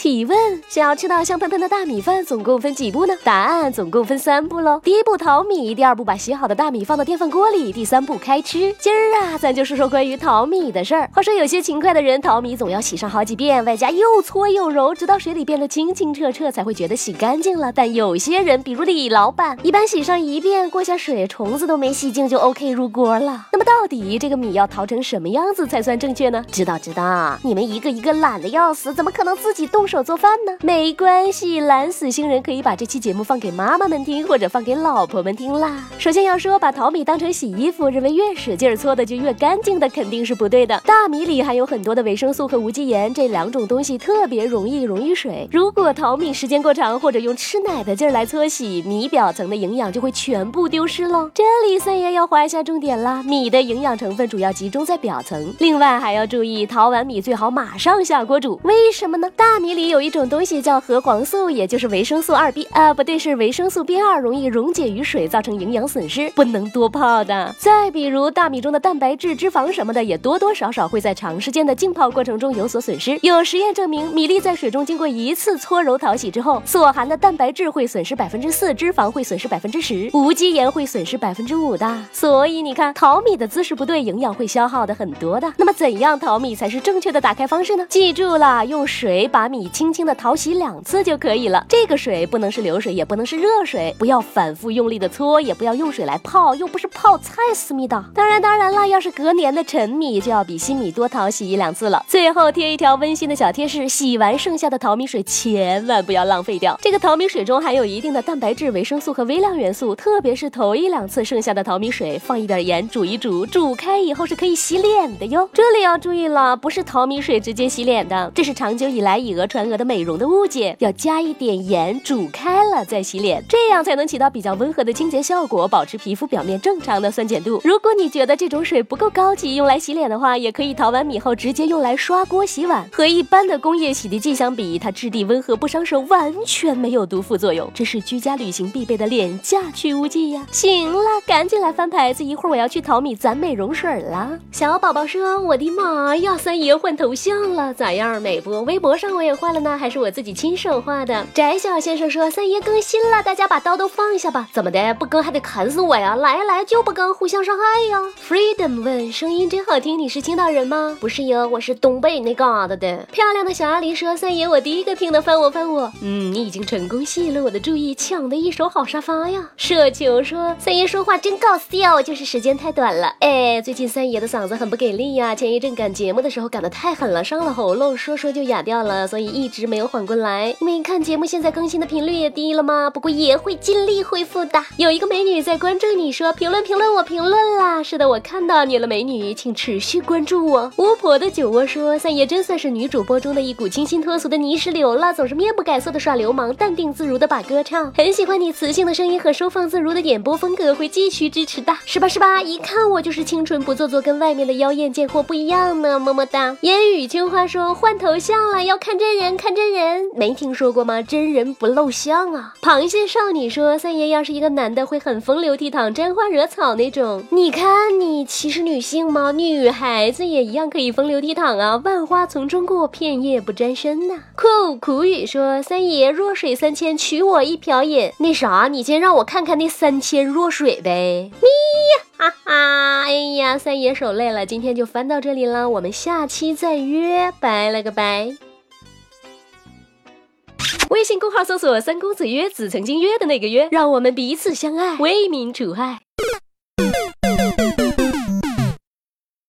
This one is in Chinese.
提问：想要吃到香喷喷的大米饭，总共分几步呢？答案：总共分三步喽。第一步淘米，第二步把洗好的大米放到电饭锅里，第三步开吃。今儿啊，咱就说说关于淘米的事儿。话说有些勤快的人淘米总要洗上好几遍，外加又搓又揉，直到水里变得清清澈澈，才会觉得洗干净了。但有些人，比如李老板，一般洗上一遍，过下水，虫子都没洗净就 OK 入锅了。那么到底这个米要淘成什么样子才算正确呢？知道知道，你们一个一个懒得要死，怎么可能自己动手做饭呢？没关系，懒死星人可以把这期节目放给妈妈们听，或者放给老婆们听啦。首先要说，把淘米当成洗衣服，认为越使劲搓的就越干净的，肯定是不对的。大米里含有很多的维生素和无机盐，这两种东西特别容易溶于水。如果淘米时间过长，或者用吃奶的劲儿来搓洗，米表层的营养就会全部丢失喽。这里三爷要划一下重点啦，米的营养成分主要集中在表层，另外还要注意，淘完米最好马上下锅煮。为什么呢？大米里有一种东西叫核黄素，也就是维生素二 B 啊，不对，是维生素 B 二，容易溶解于水，造成营养损失，不能多泡的。再比如大米中的蛋白质、脂肪什么的，也多多少少会在长时间的浸泡过程中有所损失。有实验证明，米粒在水中经过一次搓揉淘洗之后，所含的蛋白质会损失百分之四，脂肪会损失百分之十，无机盐会损失百分之五的。所以你看，淘米的姿势不对，营养会消耗的很多的。那么怎样淘米才是正确的打开方式呢？记住了，用水把米轻轻的淘洗两次就可以了。这个水不能是流水，也不能是热水，不要反复用力的搓，也不要用水来泡，又不是泡菜思密达。当然，当然了，要是隔年的陈米，就要比新米多淘洗一两次了。最后贴一条温馨的小贴士：洗完剩下的淘米水千万不要浪费掉。这个淘米水中含有一定的蛋白质、维生素和微量元素，特别是头一两次剩下的淘米水，放一点盐煮一煮，煮开以后是可以洗脸的哟。这里要注意了，不是淘米水直接洗脸的，这是长久以来以讹传讹的美容的误解，要加一点盐煮开了再洗脸，这样才能起到比较温和的清洁效果，保持皮肤表面正常的酸碱度。如果你觉得这种水不够高级，用来洗脸的话，也可以淘完米后直接用来刷锅洗碗。和一般的工业洗涤剂相比，它质地温和不伤手，完全没有毒副作用，这是居家旅行必备的廉价去污剂呀！行了，赶紧来翻牌子，一会儿我要去淘米攒美容水了。小宝宝说：“我的妈呀，三爷换头像了，咋样？美不？微博上我也换了呢，还是我自己亲手画的。”翟小先生说：“三爷更新了，大家把刀都放下吧。怎么的？不更还得砍死我呀？来来就不更，互相伤害呀。” Freedom 问：“声音真好听，你是青岛人吗？”不是哟，我是东北那嘎达的。漂亮的小阿狸说：“三爷，我第一个听的，翻我翻我。”嗯，你已经成功吸引了我的注意，抢的一手好沙发呀。舍球说：“三爷说话真搞笑，就是时间太短了。哎，最近三爷的嗓子很不给力呀，前一阵赶节目的时候赶得太狠了，伤了喉咙，说说就哑掉了，所以一直没有缓过来。没看节目，现在更新的频率也低了吗？不过也会尽力恢复的。有一个美女在关注你说评论评论我评论啦。是的，我看到你了，美女，请持续关注我。巫婆的酒窝说三爷真算是女主播中的一股清新脱俗的泥石流了，总是面不改色的耍流氓，淡定自如的把歌唱。很喜欢你磁性的声音和收放自如的演播风格，会继续支持的。是吧是吧？一看我就是清纯不做作，跟外面的妖艳贱货不一样呢。么么哒。烟雨青花说换头像了，要看真人看真人，没听说过吗？真人不露相啊。螃蟹少女说三爷要是一个男的，会很风流倜傥、沾花惹草那种。你看你歧视女性吗？女孩子也一样可以风流倜傥啊，万花丛中过，片叶不沾身呐。酷苦雨说三爷弱水三千，取我一瓢饮。那啥，你先让我看看那三千弱水呗。咪呀，哈哈，哎呀，三爷手累了，今天就翻到这里了，我们下期再约，拜了个拜。微信公号搜索“三公子约子”，曾经约的那个约，让我们彼此相爱，为民除害。